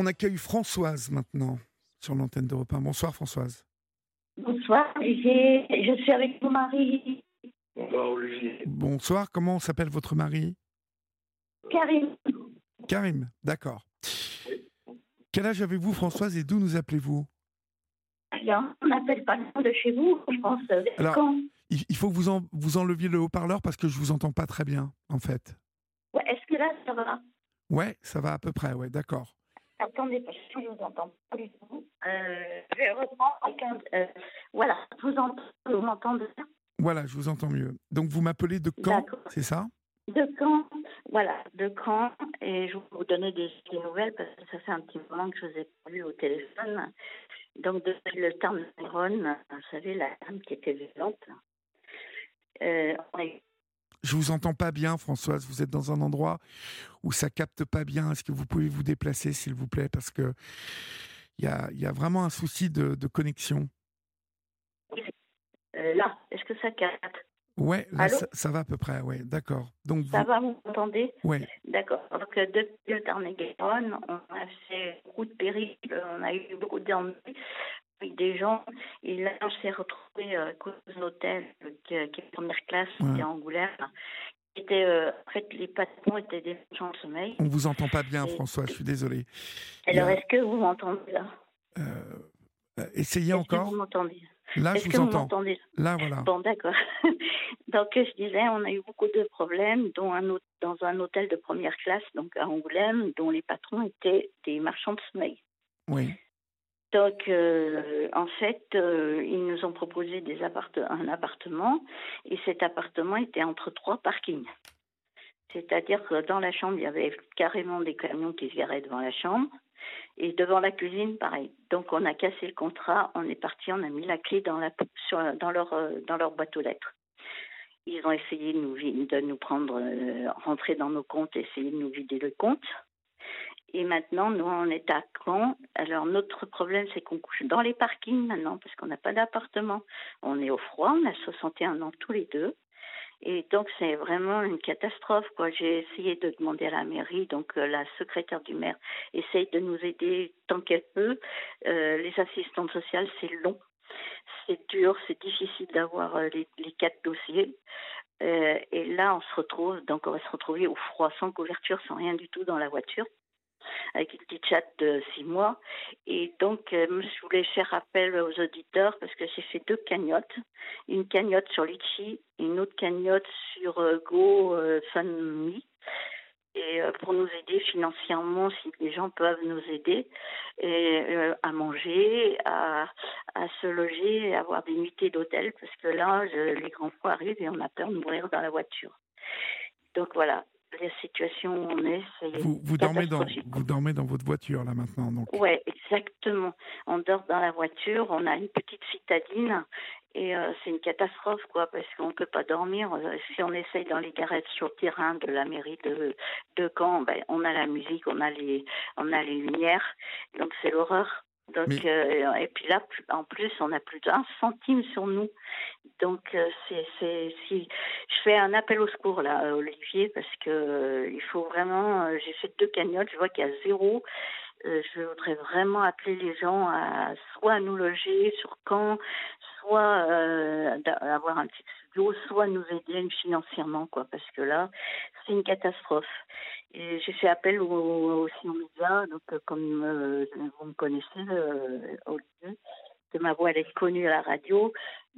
On accueille Françoise maintenant sur l'antenne de repas. Bonsoir Françoise. Bonsoir, je suis avec mon mari. Bonsoir Olivier. Bonsoir, comment s'appelle votre mari? Karim. Karim, d'accord. Quel âge avez-vous Françoise et d'où nous appelez-vous? Alors, on n'appelle pas de chez vous, je pense. Alors, quand? il faut que vous, en, vous enleviez le haut-parleur parce que je vous entends pas très bien, en fait. Ouais, Est-ce que là, ça va? Ouais, ça va à peu près, ouais, d'accord. Attendez, je ne vous entends pas du tout. Euh, je quelqu'un. euh, voilà, je vous entends. Vous m'entendez Voilà, je vous entends mieux. Donc vous m'appelez de quand D'accord. C'est ça? De quand? Voilà, de quand? Et je vais vous donner des, des nouvelles parce que ça fait un petit moment que je vous ai pas vu au téléphone. Donc, depuis le temps de Ron, vous savez, la dame qui était violente, euh, on a eu Je vous entends pas bien, Françoise. Vous êtes dans un endroit où ça capte pas bien. Est-ce que vous pouvez vous déplacer, s'il vous plaît? Parce que il y a, il y a vraiment un souci de, de connexion. euh, là, est-ce que ça capte? Ouais, là, ça, ça va à peu près. Ouais, d'accord. Donc, Ça vous, va, vous m'entendez? Ouais, D'accord. Donc, euh, depuis le Tarn-et-Garonne, on a fait beaucoup de périples, on a eu beaucoup d'ennuis avec des gens. Et là, on s'est retrouvé euh, à cause d'un hôtel euh, qui, qui est première classe, Ouais. qui est à Angoulême. Était, euh, en fait, les patrons étaient des gens de sommeil. on vous entend pas bien, Et- François. Je suis désolé. Alors, a- est-ce que vous m'entendez là? Euh, euh, essayez Est-ce que encore. vous m'entendez? Là, Est-ce je que vous vous entends. m'entendez? Là, voilà. Bon, d'accord. donc, je disais, on a eu beaucoup de problèmes, dont un dans un hôtel de première classe, donc à Angoulême, dont les patrons étaient des marchands de sommeil. Oui. Donc, euh, en fait, euh, ils nous ont proposé des un appartement, et cet appartement était entre trois parkings. C'est-à-dire que dans la chambre, il y avait carrément des camions qui se garaient devant la chambre, et devant la cuisine, pareil. Donc, on a cassé le contrat, on est parti, on a mis la clé dans, la, sur, dans, leur, euh, dans leur boîte aux lettres. Ils ont essayé de nous, de nous prendre, rentrer dans nos comptes, essayer de nous vider le compte. Et maintenant, nous, on est à Caen. Alors, notre problème, c'est qu'on couche dans les parkings maintenant, parce qu'on n'a pas d'appartement. On est au froid, on a 61 ans tous les deux. Et donc, c'est vraiment une catastrophe. J'ai essayé de demander à la mairie, donc euh, la secrétaire du maire essaye de nous aider tant qu'elle peut. Euh, les assistantes sociales, c'est long. C'est dur, c'est difficile d'avoir euh, les, quatre dossiers. Et là, on se retrouve, donc on va se retrouver au froid, sans couverture, sans rien du tout dans la voiture avec une petite chatte de six mois. Et donc, euh, je voulais faire appel aux auditeurs parce que j'ai fait deux cagnottes. Une cagnotte sur Litchi et une autre cagnotte sur euh, Go euh. Et pour nous aider financièrement, si les gens peuvent nous aider à manger, à, se loger, à avoir des nuitées d'hôtel, parce que là, les grands froids arrivent et on a peur de mourir dans la voiture. Donc voilà, la situation où on est, c'est Vous, vous, dormez dans, vous dormez dans votre voiture, là, maintenant. Donc. Ouais, exactement. On dort dans la voiture, on a une petite citadine et euh, c'est une catastrophe quoi parce qu'on peut pas dormir. Euh, Si on essaye dans les garettes sur le terrain de la mairie de de Caen, ben on a la musique, on a les on a les lumières, donc c'est l'horreur. Donc Mais- euh, et puis là en plus on a plus d'un centime sur nous. Donc euh, c'est c'est si je fais un appel au secours là Olivier parce que euh, il faut vraiment euh, j'ai fait deux cagnottes, je vois qu'il y a zéro euh, je voudrais vraiment appeler les gens à soit à nous loger sur Caen, soit euh, avoir un petit studio, soit nous aider financièrement, quoi, parce que là, c'est une catastrophe. Et j'ai fait appel au- aussi aux médias, donc euh, comme euh, vous me connaissez, euh, Olivier, que ma voix elle est connue à la radio.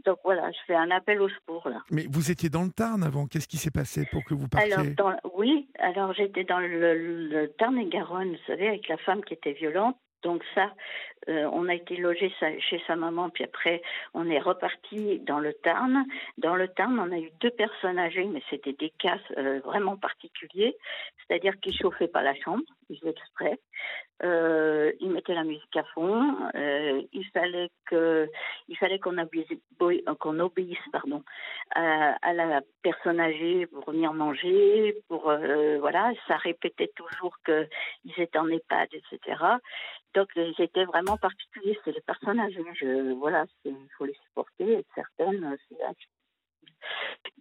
Donc voilà, je fais un appel au secours là. Mais vous étiez dans le Tarn avant. Qu'est-ce qui s'est passé pour que vous partiez Alors, dans, oui, alors j'étais dans le, le Tarn-et-Garonne, vous savez, avec la femme qui était violente. Donc ça, euh, on a été logé chez sa maman, puis après on est reparti dans le Tarn. Dans le Tarn, on a eu deux personnes âgées, mais c'était des cas euh, vraiment particuliers, c'est-à-dire qu'ils chauffaient pas la chambre, ils exprès. Euh, ils mettaient la musique à fond. Euh, il fallait qu'on obéisse, pardon, à, la personne âgée pour venir manger, pour euh, voilà, ça répétait toujours que ils étaient en EHPAD, etc. Donc ils étaient vraiment particuliers, c'est les personnes âgées. Voilà, il faut les supporter. Et certaines,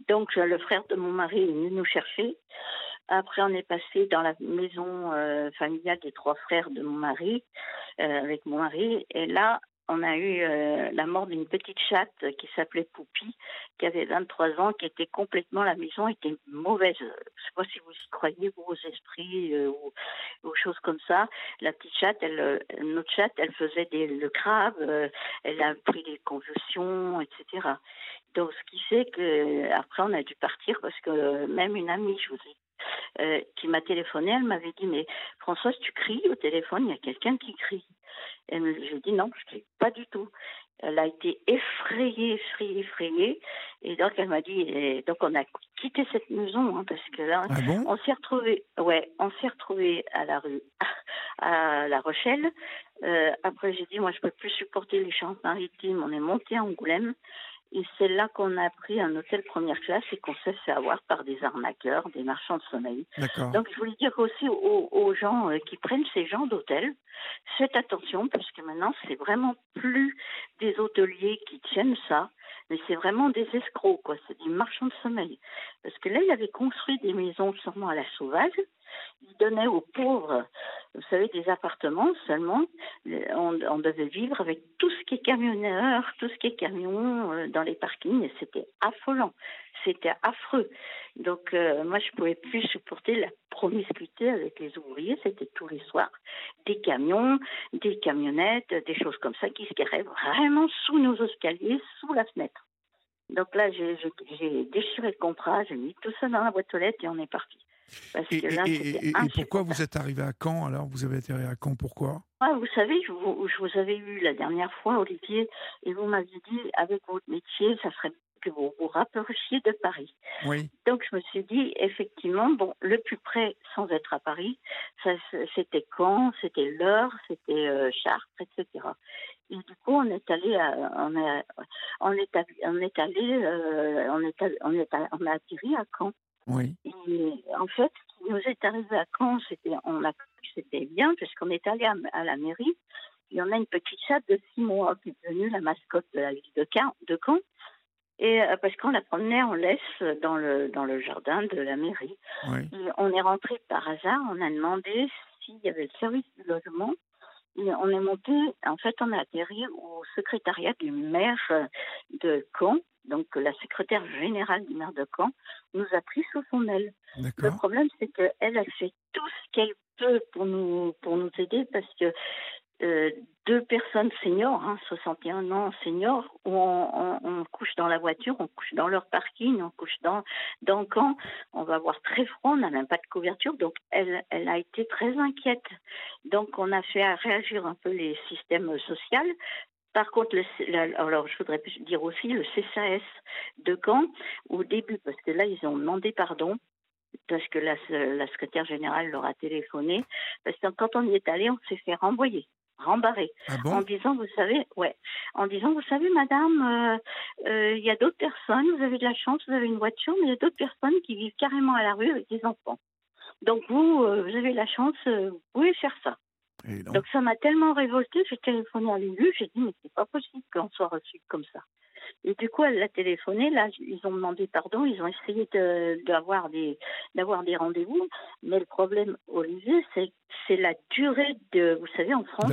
donc le frère de mon mari est venu nous chercher Après, on est passé dans la maison euh, familiale des trois frères de mon mari, euh, avec mon mari. Et là, on a eu euh, la mort d'une petite chatte qui s'appelait Poupie, qui avait 23 ans, qui était complètement, la maison était mauvaise. Je ne sais pas si vous y croyez, vous, aux esprits ou aux choses comme ça. La petite chatte, elle, notre chatte, elle faisait des, le crabe, elle a pris des convulsions, etc. Donc, ce qui fait que après on a dû partir parce que même une amie, je vous ai euh, qui m'a téléphoné, elle m'avait dit Mais Françoise, tu cries au téléphone, il y a quelqu'un qui crie. Et je lui ai dit Non, je ne crie pas du tout. Elle a été effrayée, effrayée, effrayée. Et donc, elle m'a dit et Donc, on a quitté cette maison, hein, parce que là, ah on s'est retrouvé, ouais, on s'est retrouvé à la rue, à La Rochelle. Euh, après, j'ai dit Moi, je ne peux plus supporter les champs maritimes. On est monté à Angoulême. Et c'est là qu'on a pris un hôtel première classe et qu'on s'est fait avoir par des arnaqueurs, des marchands de sommeil. Donc je voulais dire aussi aux, gens euh, qui prennent ces gens d'hôtel, faites attention parce que maintenant c'est vraiment plus des hôteliers qui tiennent ça, mais c'est vraiment des escrocs, quoi. C'est des marchands de sommeil. Parce que là, il avait construit des maisons sûrement à la sauvage il donnait aux pauvres, vous savez, des appartements seulement. On, devait vivre avec tout ce qui est camionneur, tout ce qui est camion euh, dans les parkings, et c'était affolant, c'était affreux. Donc euh, moi, je pouvais plus supporter la promiscuité avec les ouvriers. C'était tous les soirs des camions, des camionnettes, des choses comme ça qui se garaient vraiment sous nos escaliers, sous la fenêtre. Donc là, j'ai déchiré le contrat, j'ai mis tout ça dans la boîte aux lettres et on est parti et, pourquoi vous êtes arrivé à Caen alors? Vous avez atterri à Caen, pourquoi? Ah, Vous savez, je vous, je vous, avais eu la dernière fois, Olivier, et vous m'aviez dit, avec votre métier, ça serait que vous vous rapprochiez de Paris. Oui. Donc je me suis dit, effectivement, bon, le plus près, sans être à Paris, c'était Caen, c'était l'Eure, c'était euh, Chartres, etc. Et du coup, on est allé, on, est, on est, on est allé, euh, on est, on est, on a atterri à Caen. Oui. Et en fait, ce qui nous est arrivé à Caen, c'était, on a c'était bien, puisqu'on est allé à, la mairie, et on a une petite chatte de six mois qui est devenue la mascotte de la ville de Caen. De Caen. Et euh, parce qu'on la promenait en laisse dans le, dans le jardin de la mairie. Oui. Et on est rentré par hasard, on a demandé s'il y avait le service du logement. Et on est monté, en fait, on a atterri au secrétariat du maire de Caen donc la secrétaire générale du maire de Caen, nous a pris sous son aile. Le problème, c'est qu'elle a fait tout ce qu'elle peut pour nous, pour nous aider parce que euh, deux personnes seniors, 61 hein, ans seniors, où on, couche dans la voiture, on couche dans leur parking, on couche dans, dans le camp, on va avoir très froid, on n'a même pas de couverture, donc elle, a été très inquiète. Donc on a fait réagir un peu les systèmes sociaux. Par contre, alors je voudrais dire aussi le CSAS de Caen, au début, parce que là, ils ont demandé pardon, parce que la, secrétaire générale leur a téléphoné, parce que quand on y est allé, on s'est fait renvoyer rembarrer ah en disant vous savez ouais en disant vous savez madame euh, euh, il y a d'autres personnes vous avez de la chance vous avez une voiture mais il y a d'autres personnes qui vivent carrément à la rue avec des enfants donc vous euh, vous avez la chance vous pouvez faire ça donc. ça m'a tellement révoltée, j'ai téléphoné à l'élu, j'ai dit mais c'est pas possible qu'on soit reçu comme ça. Et du coup, elle l'a téléphoné. Là, ils ont demandé pardon. Ils ont essayé d'avoir des, d'avoir des rendez-vous. Mais le problème, Olivier, c'est, c'est la durée de, vous savez, en France,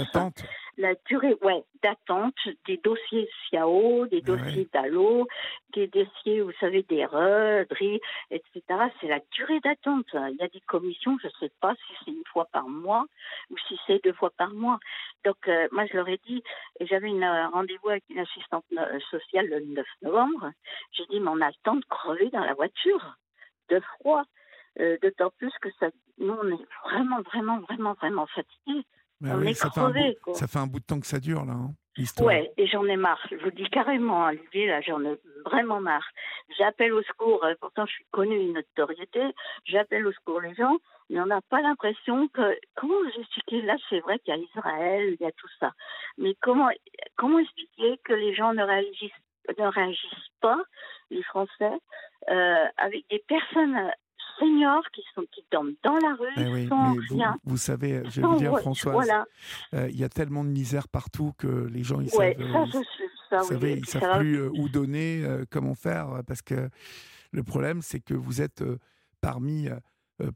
la durée ouais, d'attente des dossiers FIAO, des dossiers DALO, des dossiers, vous savez, des REDRI, etc. C'est la durée d'attente. Il y a des commissions, je ne sais pas si c'est une fois par mois ou si c'est deux fois par mois. Donc, euh, moi, je leur ai dit, j'avais un euh, rendez-vous avec une assistante euh, sociale le 9 novembre. J'ai dit, mais on a le temps de crever dans la voiture, de froid. D'autant plus que ça, nous, on est vraiment, vraiment, vraiment, vraiment fatigués. on est ça, fait ça fait un bout de temps que ça dure, là. Hein, ouais, et j'en ai marre. Je vous dis carrément, Olivier, là, j'en ai vraiment marre. J'appelle au secours, pourtant je suis connue une notoriété, j'appelle au secours les gens, mais on n'a pas l'impression que. Comment vous expliquer Là, c'est vrai qu'il y a Israël, il y a tout ça. Mais comment, comment expliquer que les gens ne réagissent, ne réagissent pas, les Français, euh, avec des personnes seniors qui sont qui tombent dans la rue eh sans rien. Vous, savez, je vais vous dire, Françoise, euh, il y a tellement de misère partout que les gens ils savent, ça, savez, ils savent plus euh, où donner, comment faire, parce que le problème c'est que vous êtes parmi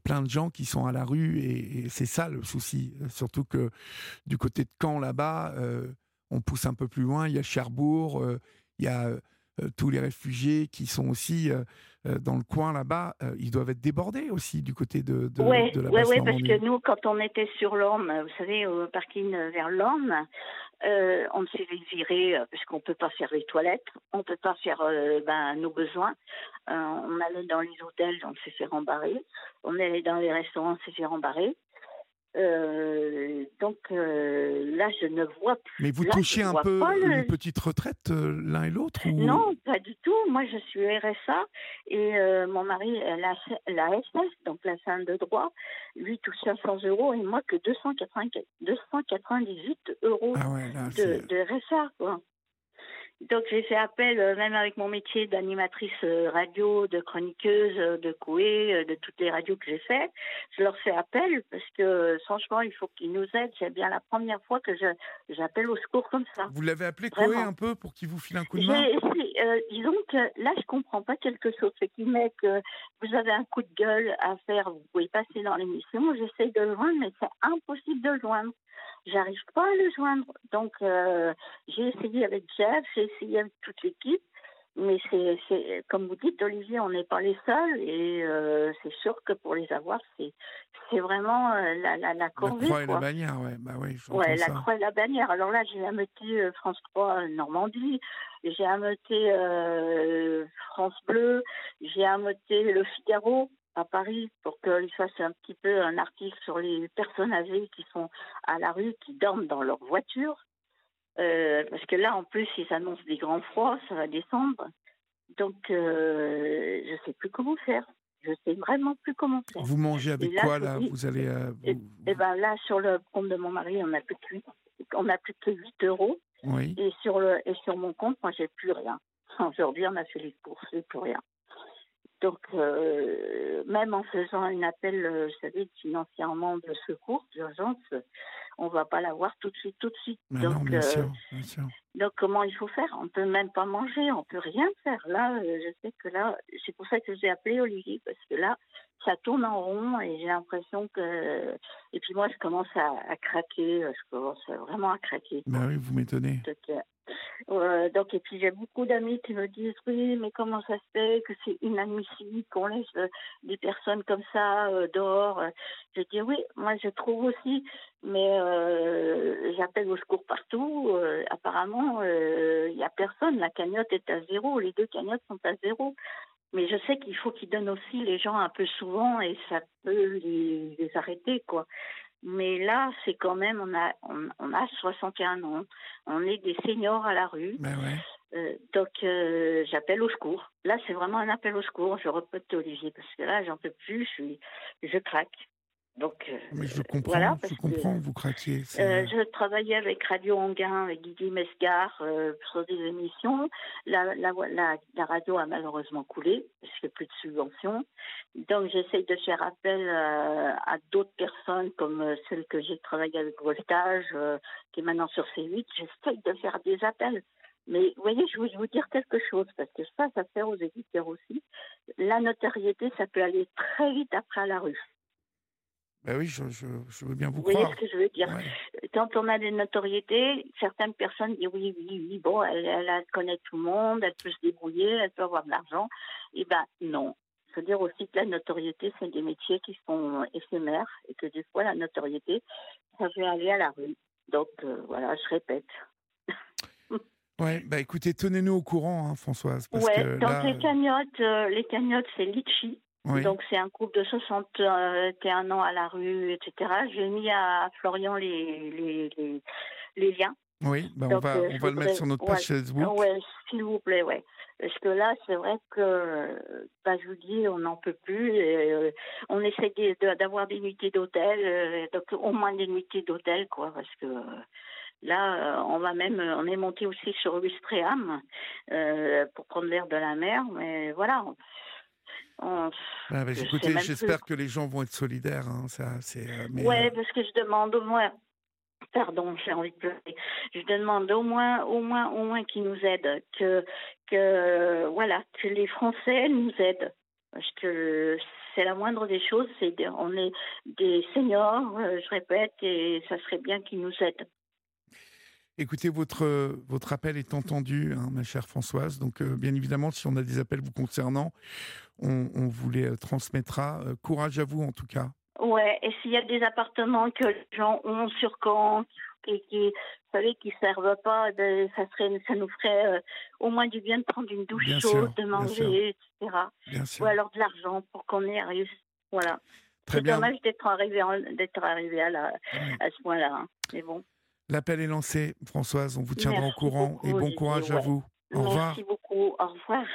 plein de gens qui sont à la rue et, c'est ça le souci. Surtout que du côté de Caen là-bas, on pousse un peu plus loin, il y a Cherbourg, il y a tous les réfugiés qui sont aussi dans le coin là-bas, ils doivent être débordés aussi du côté de, de, de la Oui, parce que nous, quand on était sur l'Orme, vous savez, au parking vers l'Orme, euh, on s'est viré parce qu'on ne peut pas faire les toilettes, on ne peut pas faire ben, nos besoins. on allait dans les hôtels, on s'est fait rembarrer. On allait dans les restaurants, on s'est fait rembarrer. Euh, donc euh, là, je ne vois plus. Mais vous touchez un peu une petite retraite euh, l'un et l'autre Non, pas du tout. Moi, je suis RSA et mon mari, la, la SS, donc la scène de droit, lui touche 500 euros et moi que 298 euros ah de, de RSA. Quoi. Donc j'ai fait appel, euh, même avec mon métier d'animatrice euh, radio, de chroniqueuse, euh, de couée, de toutes les radios que j'ai fait, je leur fais appel parce que franchement, il faut qu'ils nous aident. C'est bien la première fois que j'appelle au secours comme ça. Vous l'avez appelé Coué un peu pour qu'il vous file un coup de main? Disons que là, je comprends pas quelque chose. C'est qu'il met que vous avez un coup de gueule à faire, vous pouvez passer dans l'émission. J'essaye de le joindre, mais c'est impossible de le joindre. J'arrive pas à le joindre. Donc, euh, j'ai essayé avec Jeff, j'ai essayé avec toute l'équipe. Mais c'est, comme vous dites, Olivier, on n'est pas les seuls et euh, c'est sûr que pour les avoir, c'est, c'est vraiment euh, la, la, la corvée. La croix et la bannière, ouais. Bah oui, ouais, la croix et la bannière. Alors là, j'ai ameuté France 3 Normandie, j'ai ameuté France Bleu, j'ai ameuté Le Figaro, à Paris pour qu'il fasse un petit peu un article sur les personnes âgées qui sont à la rue, qui dorment dans leur voiture. Euh, parce que là, en plus, ils annoncent des grands froids, ça va descendre. Donc, euh, je ne sais plus comment faire. Je sais vraiment plus comment faire. Vous mangez avec quoi là Vous allez. Euh, et, eh ben là, sur le compte de mon mari, on a plus que 8, on a plus que 8 euros. Oui. Et sur le et sur mon compte, moi, j'ai plus rien. Aujourd'hui, on a fait les courses, j'ai plus rien. Donc, euh, même en faisant un appel, euh, vous savez, financièrement de secours, d'urgence, on va pas l'avoir tout de suite, tout de suite. donc, bien, euh, sûr, bien sûr. donc, comment il faut faire? On peut même pas manger, on peut rien faire. Là, je sais que là, c'est pour ça que j'ai appelé Olivier, parce que là, ça tourne en rond et j'ai l'impression que. Et puis moi, je commence à, craquer, je commence vraiment à craquer. Ben oui, vous m'étonnez. Euh, donc, et puis j'ai beaucoup d'amis qui me disent oui, mais comment ça se fait que c'est inadmissible qu'on laisse euh, des personnes comme ça euh, dehors Je dis oui, moi je trouve aussi, mais j'appelle au secours partout. apparemment, il n'y a personne. La cagnotte est à zéro. Les deux cagnottes sont à zéro. Mais je sais qu'il faut qu'ils donnent aussi les gens un peu souvent et ça peut les, les arrêter, quoi. Mais là, c'est quand même, on a, on, a 61 ans, on est des seniors à la rue. Ben ouais. Euh, donc, euh, j'appelle au secours. Là, c'est vraiment un appel au secours. Je répète Olivier parce que là, j'en peux plus. Je suis, je craque. Donc, euh, Mais je comprends, voilà, je comprends, vous craquiez. Euh, je travaillais avec Radio Anguin, avec Guy Mesgar, euh, sur des émissions. La, la, la, radio a malheureusement coulé, parce qu'il n'y a plus de subventions. Donc, j'essaye de faire appel à d'autres personnes, comme celle que j'ai travaillé avec Voltage, qui est maintenant sur C8. J'essaye de faire des appels. Mais vous voyez, je voulais vous dire quelque chose, parce que ça, ça sert aux éditeurs aussi. La notoriété, ça peut aller très vite après à la rue. Ben oui, je, je, veux bien vous, croire. Vous voyez ce que je veux dire Quand on a des notoriétés, certaines personnes disent oui, oui, oui, bon, elle, elle, connaît tout le monde, elle peut se débrouiller, elle peut avoir de l'argent. Eh ben non. Il faut dire aussi que la notoriété, c'est des métiers qui sont éphémères et que des fois, la notoriété, ça fait aller à la rue. Donc euh, voilà, je répète. Ouais, bah écoutez, tenez-nous au courant, hein, Françoise. Parce ouais, que donc les cagnottes, euh, les cagnottes, c'est litchi. Donc c'est un couple de 61 ans à la rue, etc. J'ai mis à Florian les, les, les, les liens. Oui, bah on va, euh, on va le mettre sur notre page Facebook. Oui, s'il vous plaît, ouais. Parce que là, c'est vrai que, bah, je vous dis, on n'en peut plus. Euh, on essaie d'avoir des nuitées d'hôtel, euh, donc au moins des nuitées d'hôtel, quoi, parce que là, on va même, on est monté aussi sur Lustréam pour prendre l'air de la mer, mais voilà. Ah, écoutez, j'espère que les gens vont être solidaires. Hein, ça, c'est, euh, ouais, euh, parce que je demande au moins. Pardon, j'ai envie de pleurer. Je demande au moins, au moins, au moins qu'ils nous aident, que, que, voilà, que les Français nous aident. Parce que c'est la moindre des choses. C'est on est des seniors, euh, je répète, et ça serait bien qu'ils nous aident. Écoutez, votre, votre appel est entendu, hein, ma chère Françoise. Donc, euh, bien évidemment, si on a des appels vous concernant, on, vous les euh, transmettra. courage à vous, en tout cas. Ouais, et s'il y a des appartements que les gens ont sur compte, et qui, vous savez, qui servent pas, de, ça serait, ça nous ferait au moins du bien de prendre une douche chaude, de manger, etc. Ou alors de l'argent pour qu'on y arrive. Voilà. C'est dommage d'être arrivé, d'être arrivé à, la, à ce point-là. Hein. Mais bon. L'appel est lancé, Françoise. On vous tiendra au courant et bon courage à vous. Au Merci beaucoup. Au revoir.